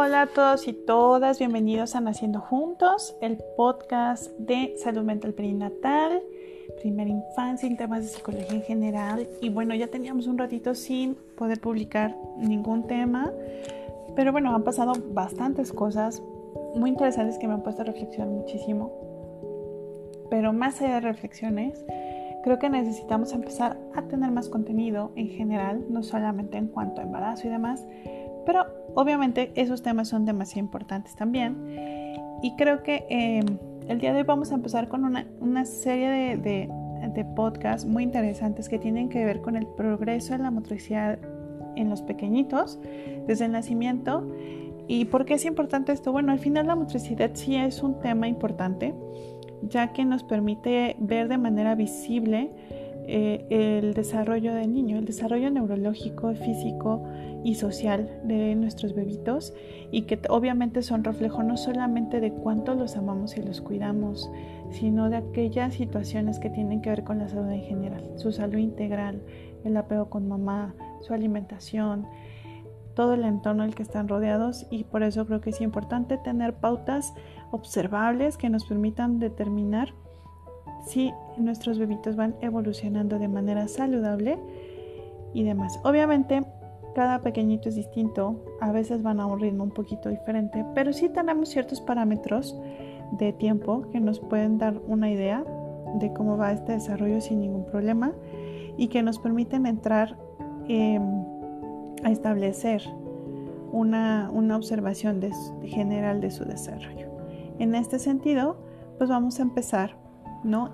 Hola a todos y todas, bienvenidos a Naciendo Juntos, el podcast de salud mental perinatal, primera infancia y temas de psicología en general. Y bueno, ya teníamos un ratito sin poder publicar ningún tema, pero bueno, han pasado bastantes cosas muy interesantes que me han puesto a reflexionar muchísimo. Pero más allá de reflexiones, creo que necesitamos empezar a tener más contenido en general, no solamente en cuanto a embarazo y demás, pero obviamente esos temas son demasiado importantes también. Y creo que em, el día de hoy vamos a empezar con una, serie de, de, podcasts muy interesantes que tienen que ver con el progreso en la motricidad en los pequeñitos desde el nacimiento. ¿Y por qué es importante esto? Bueno, al final la motricidad sí es un tema importante, ya que nos permite ver de manera visible eh, el desarrollo del niño, el desarrollo neurológico, físico y social de nuestros bebitos y que obviamente son reflejo no solamente de cuánto los amamos y los cuidamos, sino de aquellas situaciones que tienen que ver con la salud en general, su salud integral, el apego con mamá, su alimentación, todo el entorno en que están rodeados y por eso creo que es importante tener pautas observables que nos permitan determinar si nuestros bebitos van evolucionando de manera saludable y demás. Obviamente, cada pequeñito es distinto, a veces van a un ritmo un poquito diferente, pero sí tenemos ciertos parámetros de tiempo que nos pueden dar una idea de cómo va este desarrollo sin ningún problema y que nos permiten entrar em, a establecer una, una observación general de su desarrollo. En este sentido, pues vamos a empezar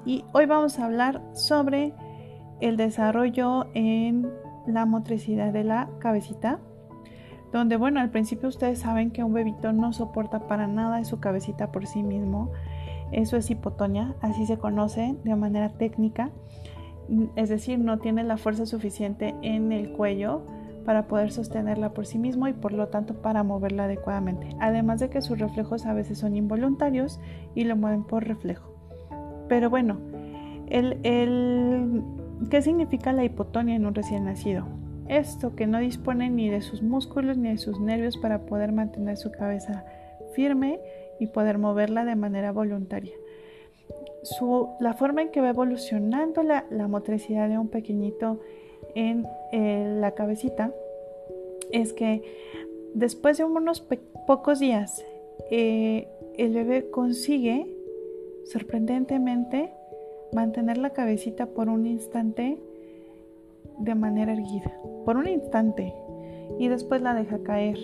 y hoy vamos a hablar sobre el desarrollo en la motricidad de la cabecita, donde, bueno, al principio ustedes saben que un bebito no soporta para nada su cabecita por sí mismo. Eso es hipotonia, así se conoce de manera técnica. Es decir, no tiene la fuerza suficiente en el cuello para poder sostenerla por sí mismo y por lo tanto para moverla adecuadamente. Además de que sus reflejos a veces son involuntarios y lo mueven por reflejo. Pero bueno, ¿qué significa la hipotonia en un recién nacido? Esto que no dispone ni de sus músculos ni de sus nervios para poder mantener su cabeza firme y poder moverla de manera voluntaria. la forma en que va evolucionando la, motricidad de un pequeñito en eh, la cabecita es que después de unos pocos días eh, el bebé consigue sorprendentemente, mantener la cabecita por un instante de manera erguida, por un instante, y después la deja caer.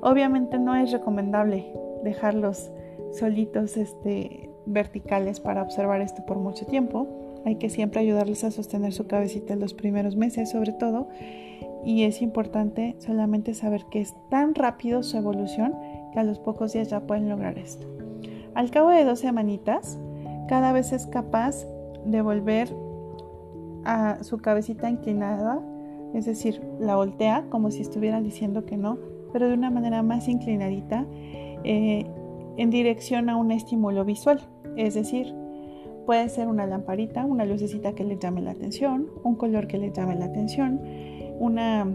Obviamente no es recomendable dejarlos solitos este, verticales para observar esto por mucho tiempo. Hay que siempre ayudarles a sostener su cabecita en los primeros meses, sobre todo. Y es importante solamente saber que es tan rápido su evolución que a los pocos días ya pueden lograr esto. Al cabo de dos semanitas, cada vez es capaz de volver a su cabecita inclinada, es decir, la voltea como si estuviera diciendo que no, pero de una manera más inclinadita eh, en dirección a un estímulo visual, es decir, puede ser una lamparita, una lucecita que le llame la atención, un color que le llame la atención, una,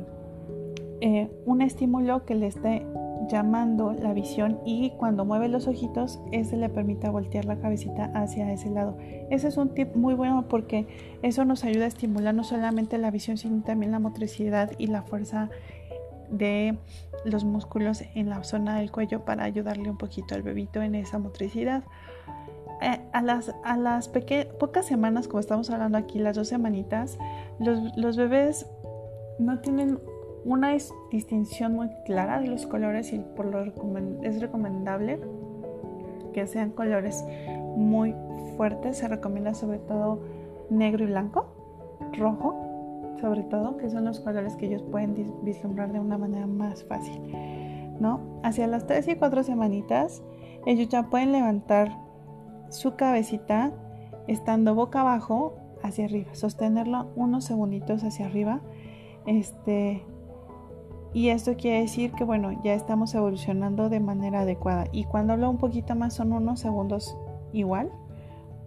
eh, un estímulo que le esté llamando la visión y cuando mueve los ojitos, ese le permite voltear la cabecita hacia ese lado. Ese es un tip muy bueno porque eso nos ayuda a estimular no solamente la visión, sino también la motricidad y la fuerza de los músculos en la zona del cuello para ayudarle un poquito al bebito en esa motricidad. Eh, a las, a las pocas semanas, como estamos hablando aquí, las dos semanitas, los, los bebés no tienen una distinción muy clara de los colores y por lo es recomendable que sean colores muy fuertes. Se recomienda sobre todo negro y blanco, rojo sobre todo, que son los colores que ellos pueden vislumbrar de una manera más fácil. ¿no? Hacia las 3 y 4 semanitas, ellos ya pueden levantar su cabecita estando boca abajo hacia arriba, sostenerlo unos segunditos hacia arriba, este, y esto quiere decir que, bueno, ya estamos evolucionando de manera adecuada. Y cuando hablo un poquito más son unos segundos igual,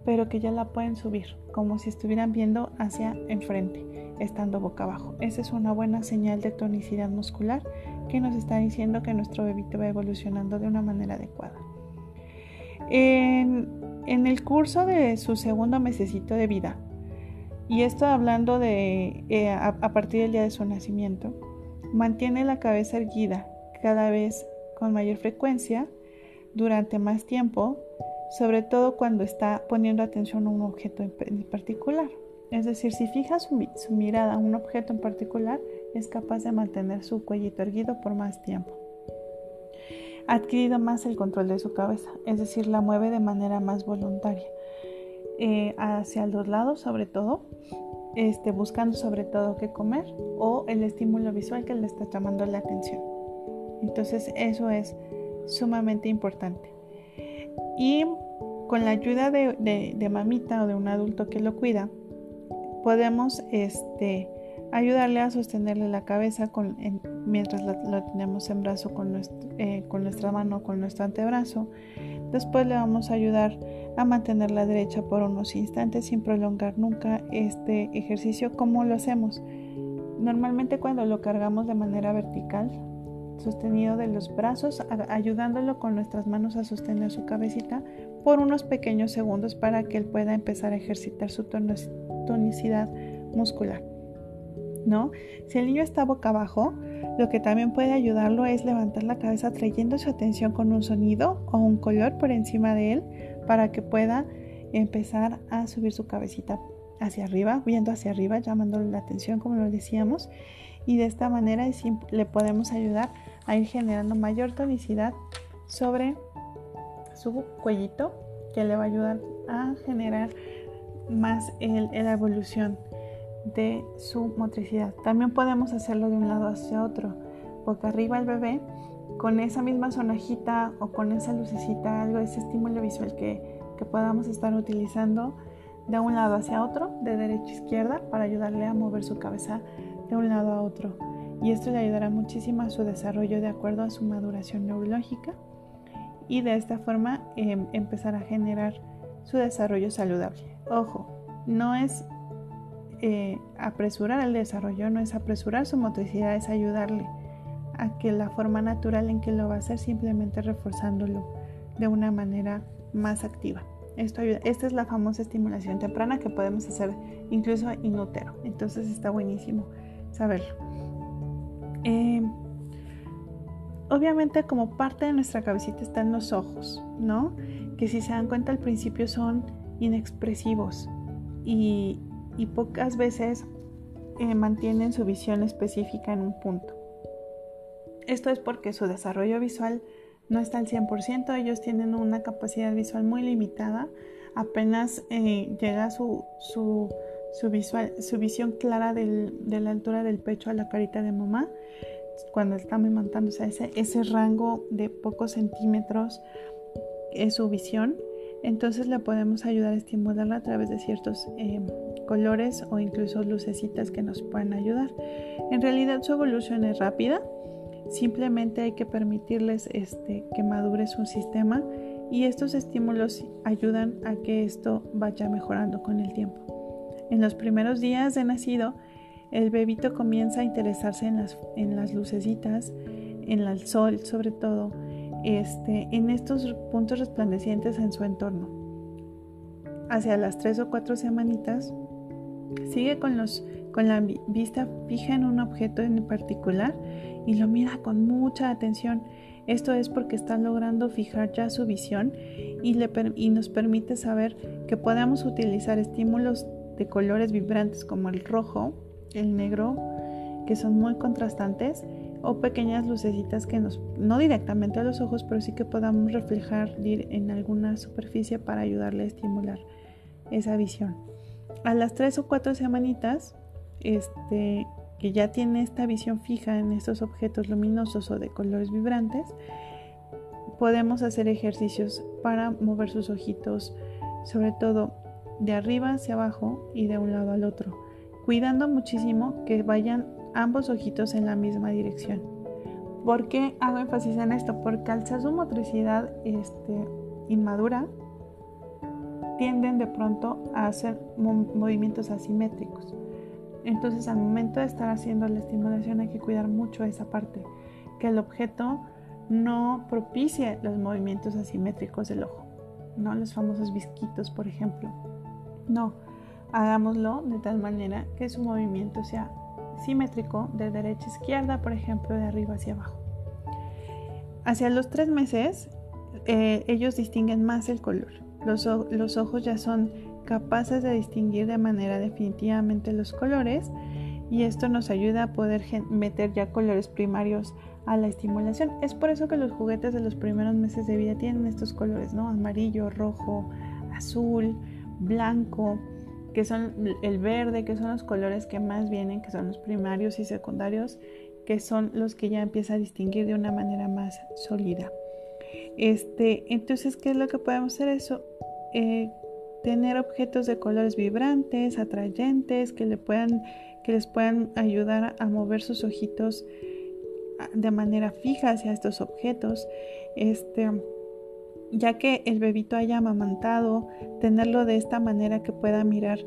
pero que ya la pueden subir, como si estuvieran viendo hacia enfrente, estando boca abajo. Esa es una buena señal de tonicidad muscular que nos está diciendo que nuestro bebito va evolucionando de una manera adecuada. En, el curso de su segundo mesecito de vida, y esto hablando de eh, a, a partir del día de su nacimiento, mantiene la cabeza erguida cada vez con mayor frecuencia durante más tiempo, sobre todo cuando está poniendo atención a un objeto en particular. Es decir, si fija su, mirada a un objeto en particular, es capaz de mantener su cuellito erguido por más tiempo. Ha adquirido más el control de su cabeza, es decir, la mueve de manera más voluntaria, eh, hacia los lados sobre todo, este, buscando sobre todo qué comer o el estímulo visual que le está llamando la atención. Entonces eso es sumamente importante. Y con la ayuda de mamita o de un adulto que lo cuida, podemos este, ayudarle a sostenerle la cabeza mientras lo tenemos en brazo con, eh, con nuestra mano, con nuestro antebrazo. Después le vamos a ayudar a mantener la derecha por unos instantes sin prolongar nunca este ejercicio como lo hacemos. Normalmente cuando lo cargamos de manera vertical, sostenido de los brazos, ayudándolo con nuestras manos a sostener su cabecita por unos pequeños segundos para que él pueda empezar a ejercitar su tonicidad muscular. ¿No? Si el niño está boca abajo, lo que también puede ayudarlo es levantar la cabeza trayendo su atención con un sonido o un color por encima de él para que pueda empezar a subir su cabecita hacia arriba, viendo hacia arriba, llamándole la atención como lo decíamos. Y de esta manera le podemos ayudar a ir generando mayor tonicidad sobre su cuellito que le va a ayudar a generar más la evolución de su motricidad. También podemos hacerlo de un lado hacia otro, boca arriba el bebé con esa misma sonajita o con esa lucecita, algo, ese estímulo visual que, que podamos estar utilizando de un lado hacia otro, de derecha a izquierda, para ayudarle a mover su cabeza de un lado a otro y esto le ayudará muchísimo a su desarrollo de acuerdo a su maduración neurológica y de esta forma em, empezar a generar su desarrollo saludable. Ojo, no es eh, apresurar el desarrollo, no es apresurar su motricidad, es ayudarle a que la forma natural en que lo va a hacer simplemente reforzándolo de una manera más activa. Esto Esta es la famosa estimulación temprana que podemos hacer incluso inútero. Entonces está buenísimo saberlo. Eh, obviamente como parte de nuestra cabecita están los ojos, ¿no? Que si se dan cuenta al principio son inexpresivos y, pocas veces eh, mantienen su visión específica en un punto. Esto es porque su desarrollo visual no está al 100%, ellos tienen una capacidad visual muy limitada, apenas eh, llega su, su su, visual, su visión clara de la altura del pecho a la carita de mamá cuando está amamantándose, ese, ese rango de pocos centímetros es su visión. Entonces le podemos ayudar a estimularla a través de ciertos em, colores o incluso lucecitas que nos pueden ayudar. En realidad su evolución es rápida, simplemente hay que permitirles este, que madure su sistema y estos estímulos ayudan a que esto vaya mejorando con el tiempo. En los primeros días de nacido, el bebito comienza a interesarse en las lucecitas, en el sol sobre todo, este, en estos puntos resplandecientes en su entorno. Hacia las tres o cuatro semanitas, sigue con, los, con la vista fija en un objeto en particular y lo mira con mucha atención. Esto es porque está logrando fijar ya su visión y, le, y nos permite saber que podemos utilizar estímulos de colores vibrantes como el rojo, el negro, que son muy contrastantes, o pequeñas lucecitas que nos, no directamente a los ojos, pero sí que podamos reflejar en alguna superficie para ayudarle a estimular esa visión. A las tres o cuatro semanitas, este, que ya tiene esta visión fija en estos objetos luminosos o de colores vibrantes, podemos hacer ejercicios para mover sus ojitos, sobre todo de arriba hacia abajo y de un lado al otro, cuidando muchísimo que vayan ambos ojitos en la misma dirección. ¿Por qué hago énfasis en esto? Porque al ser su motricidad este, inmadura, tienden de pronto a hacer movimientos asimétricos. Entonces al momento de estar haciendo la estimulación hay que cuidar mucho esa parte. que el objeto no propicie los movimientos asimétricos del ojo, ¿no? Los famosos visquitos, por ejemplo. No, hagámoslo de tal manera que su movimiento sea simétrico de derecha a izquierda, por ejemplo, de arriba hacia abajo. Hacia los tres meses, eh, ellos distinguen más el color. Los, los ojos ya son capaces de distinguir de manera definitivamente los colores y esto nos ayuda a poder meter ya colores primarios a la estimulación. Es por eso que los juguetes de los primeros meses de vida tienen estos colores, ¿no? Amarillo, rojo, azul, blanco, que son el verde, que son los colores que más vienen, que son los primarios y secundarios, que son los que ya empieza a distinguir de una manera más sólida. Este, entonces, ¿qué es lo que podemos hacer? Eso, eh, tener objetos de colores vibrantes, atrayentes, que, le puedan, que les puedan ayudar a mover sus ojitos ah, de manera fija hacia estos objetos. Este, ya que el bebito haya amamantado, tenerlo de esta manera que pueda mirar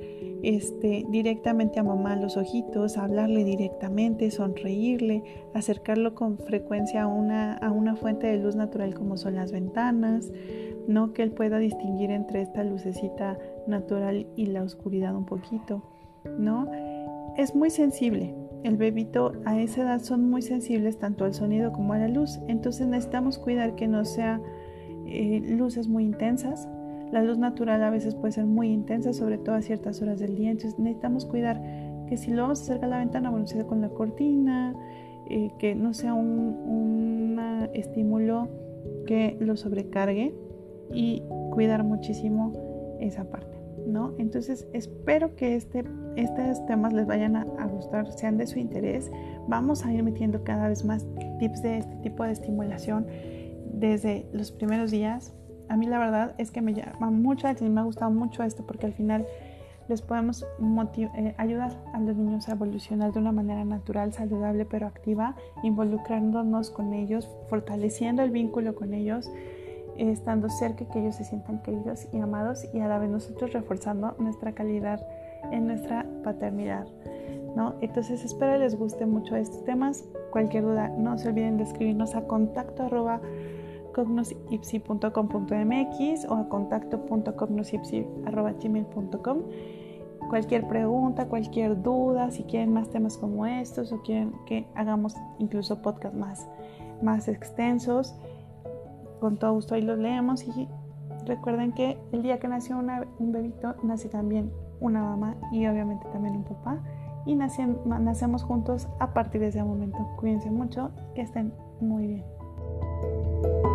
este, directamente a mamá los ojitos, hablarle directamente, sonreírle, acercarlo con frecuencia a una, a una fuente de luz natural como son las ventanas, ¿no? que él pueda distinguir entre esta lucecita natural y la oscuridad un poquito, ¿no? Es muy sensible. El bebito a esa edad son muy sensibles tanto al sonido como a la luz, entonces necesitamos cuidar que no sea eh, luces muy intensas. La luz natural a veces puede ser muy intensa, sobre todo a ciertas horas del día. Entonces necesitamos cuidar que si lo vamos a acercar a la ventana, bueno, sea con la cortina, eh, que no sea un, estímulo que lo sobrecargue y cuidar muchísimo esa parte, ¿no? Entonces espero que este, estos temas les vayan a, a gustar, sean de su interés. Vamos a ir metiendo cada vez más tips de este tipo de estimulación desde los primeros días. A mí la verdad es que me llama mucho la atención, me ha gustado mucho esto porque al final les podemos eh, ayudar a los niños a evolucionar de una manera natural, saludable pero activa, involucrándonos con ellos, fortaleciendo el vínculo con ellos, estando cerca que ellos se sientan queridos y amados y a la vez nosotros reforzando nuestra calidad en nuestra paternidad. ¿no? Entonces espero les guste mucho estos temas. Cualquier duda no se olviden de escribirnos a contacto arroba cognosipsi.com.mx o a contacto.cognosipsi.gmail.com Cualquier pregunta, cualquier duda, si quieren más temas como estos o quieren que hagamos incluso podcast más, más extensos, con todo gusto ahí los leemos y recuerden que el día que nació un bebito, nace también una mamá y obviamente también un papá y nacemos juntos a partir de ese momento. Cuídense mucho, que estén muy bien.